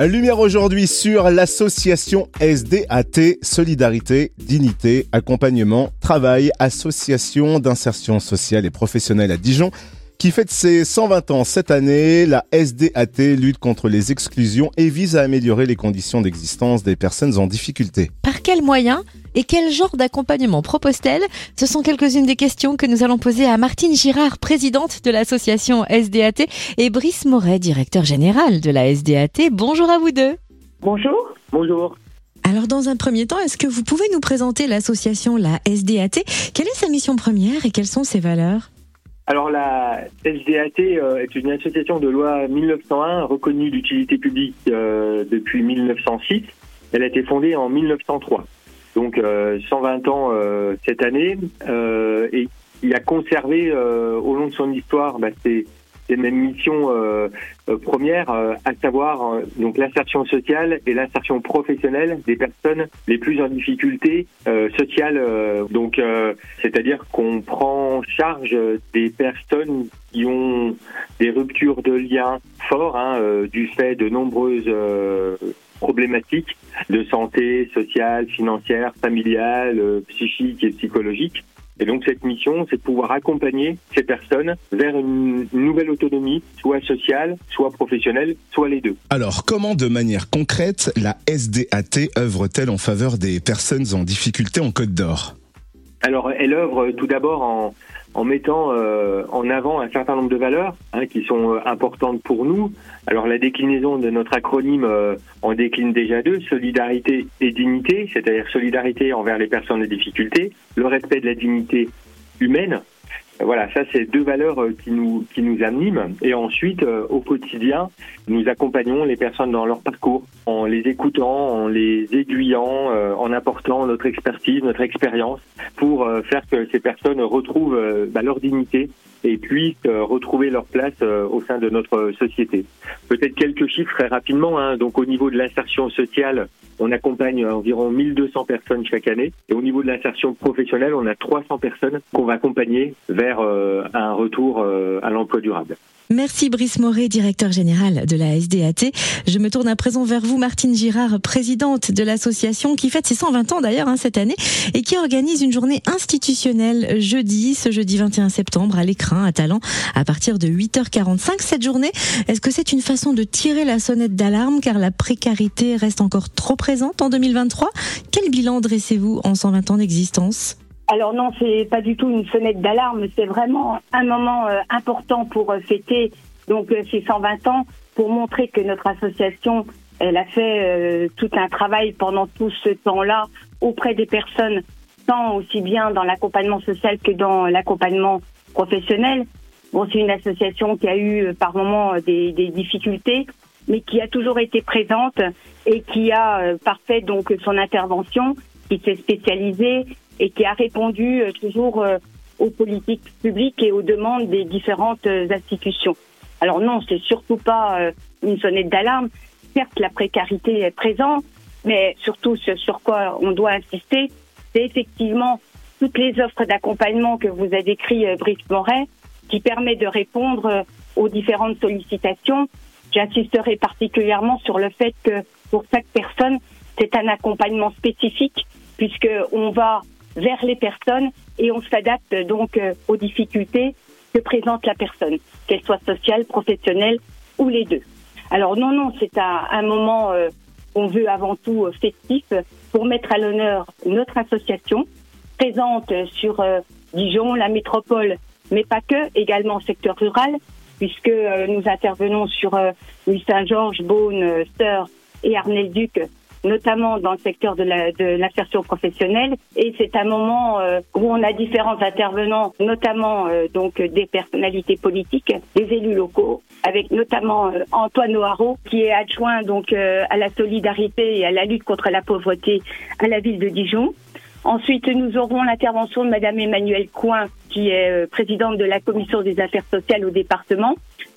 Lumière aujourd'hui sur l'association SDAT, Solidarité, Dignité, Accompagnement, Travail, Association d'insertion sociale et professionnelle à Dijon, qui fête ses 120 ans cette année. La SDAT lutte contre les exclusions et vise à améliorer les conditions d'existence des personnes en difficulté. Par quels moyens et quel genre d'accompagnement propose-t-elle? Ce sont quelques-unes des questions que nous allons poser à Martine Girard, présidente de l'association SDAT, et Brice Moret, directeur général de la SDAT. Bonjour à vous deux. Bonjour. Bonjour. Alors dans un premier temps, est-ce que vous pouvez nous présenter l'association, la SDAT Quelle est sa mission première et quelles sont ses valeurs? Alors la SDAT euh, est une association de loi 1901 reconnue d'utilité publique euh, depuis 1906. Elle a été fondée en 1903 donc 120 euh, ans cette année, et il a conservé au long de son histoire bah, ses, mêmes missions premières, à savoir donc l'insertion sociale et l'insertion professionnelle des personnes les plus en difficulté sociale. donc, c'est-à-dire qu'on prend en charge des personnes qui ont des ruptures de liens forts hein, du fait de nombreuses problématiques de santé sociale, financière, familiale, euh, psychique et psychologique. Et donc cette mission, c'est de pouvoir accompagner ces personnes vers une nouvelle autonomie, soit sociale, soit professionnelle, soit les deux. Alors comment de manière concrète la SDAT œuvre-t-elle en faveur des personnes en difficulté en Côte d'Or? Alors elle œuvre tout d'abord en, en mettant euh, en avant un certain nombre de valeurs hein, qui sont euh, importantes pour nous. Alors la déclinaison de notre acronyme euh, en décline déjà deux, solidarité et dignité, c'est-à-dire solidarité envers les personnes en difficulté, le respect de la dignité humaine, voilà, ça c'est deux valeurs euh, qui nous qui nous animent. Et ensuite, euh, au quotidien, nous accompagnons les personnes dans leur parcours en les écoutant, en les aiguillant, euh, en apportant notre expertise, notre expérience pour faire que ces personnes retrouvent bah, leur dignité et puissent retrouver leur place au sein de notre société. Peut-être quelques chiffres très rapidement. Hein. Donc au niveau de l'insertion sociale, on accompagne environ 1200 personnes chaque année. Et au niveau de l'insertion professionnelle, on a 300 personnes qu'on va accompagner vers euh, un retour euh, à l'emploi durable. Merci Brice Moret, directeur général de la SDAT. Je me tourne à présent vers vous, Martine Girard, présidente de l'association qui fête ses 120 ans d'ailleurs hein, cette année et qui organise une journée institutionnelle jeudi, ce jeudi 21 septembre à l'écran à Talent à partir de 8h45. Cette journée, est-ce que c'est une façon de tirer la sonnette d'alarme car la précarité reste encore trop présente en 2023 Quel bilan dressez-vous en 120 ans d'existence? Alors non, c'est pas du tout une fenêtre d'alarme, c'est vraiment un moment euh, important pour euh, fêter donc euh, ces 120 ans, pour montrer que notre association, elle a fait tout un travail pendant tout ce temps-là auprès des personnes, tant aussi bien dans l'accompagnement social que dans l'accompagnement professionnel. Bon, c'est une association qui a eu par moments des, des, difficultés, mais qui a toujours été présente et qui a parfait donc son intervention, qui s'est spécialisée et qui a répondu euh, toujours euh, aux politiques publiques et aux demandes des différentes euh, institutions. Alors non, c'est surtout pas une sonnette d'alarme. Certes, la précarité est présente, mais surtout ce sur quoi on doit insister, c'est effectivement toutes les offres d'accompagnement que vous a décrit Brice Moret, qui permet de répondre aux différentes sollicitations. J'insisterai particulièrement sur le fait que pour chaque personne, c'est un accompagnement spécifique, puisque on va vers les personnes et on s'adapte donc euh, aux difficultés que présente la personne, qu'elle soit sociale, professionnelle ou les deux. Alors non, non, c'est un, un, moment euh, qu'on veut avant tout euh, festif pour mettre à l'honneur notre association présente sur Dijon, la métropole, mais pas que, également secteur rural, puisque nous intervenons sur Louis Saint-Georges, Beaune, Sœur et Arnel-Duc notamment dans le secteur de l'insertion professionnelle. Et c'est un moment euh, où on a différents intervenants, notamment euh, donc des personnalités politiques, des élus locaux, avec notamment euh, Antoine Noharo, qui est adjoint donc à la solidarité et à la lutte contre la pauvreté à la ville de Dijon. Ensuite, nous aurons l'intervention de Madame Emmanuelle Coin, qui est présidente de la commission des affaires sociales au département,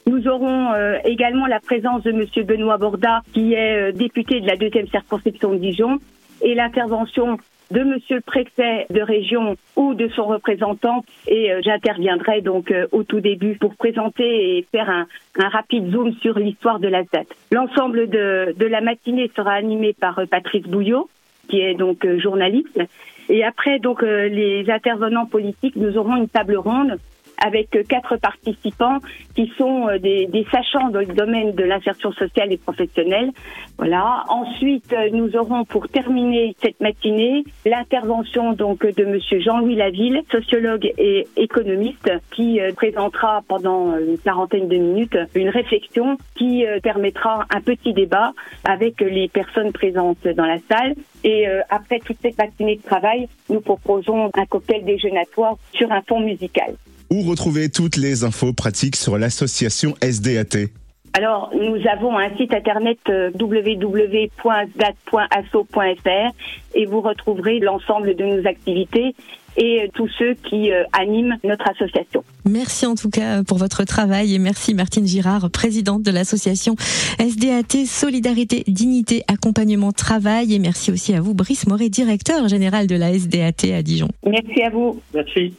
nous aurons euh, également la présence de Monsieur Benoît Borda, qui est euh, député de la deuxième circonscription de Dijon, et l'intervention de Monsieur le préfet de région ou de son représentant. Et euh, j'interviendrai donc euh, au tout début pour présenter et faire un, rapide zoom sur l'histoire de la date. L'ensemble de, de la matinée sera animé par Patrice Bouillot, qui est donc journaliste. Et après, donc, les intervenants politiques, nous aurons une table ronde avec quatre participants qui sont euh, des, sachants dans le domaine de l'insertion sociale et professionnelle. Voilà. Ensuite, euh, nous aurons pour terminer cette matinée l'intervention donc de Monsieur Jean-Louis Laville, sociologue et économiste, qui euh, présentera pendant une quarantaine de minutes une réflexion qui permettra un petit débat avec les personnes présentes dans la salle. Et après toute cette matinée de travail, nous proposons un cocktail déjeunatoire sur un fond musical où retrouver toutes les infos pratiques sur l'association SDAT alors, nous avons un site internet euh, www.sdat.asso.fr et vous retrouverez l'ensemble de nos activités et euh, tous ceux qui euh, animent notre association. Merci en tout cas pour votre travail et merci Martine Girard, présidente de l'association SDAT Solidarité, Dignité, Accompagnement, Travail et merci aussi à vous Brice Moret, directeur général de la SDAT à Dijon. Merci à vous. Merci.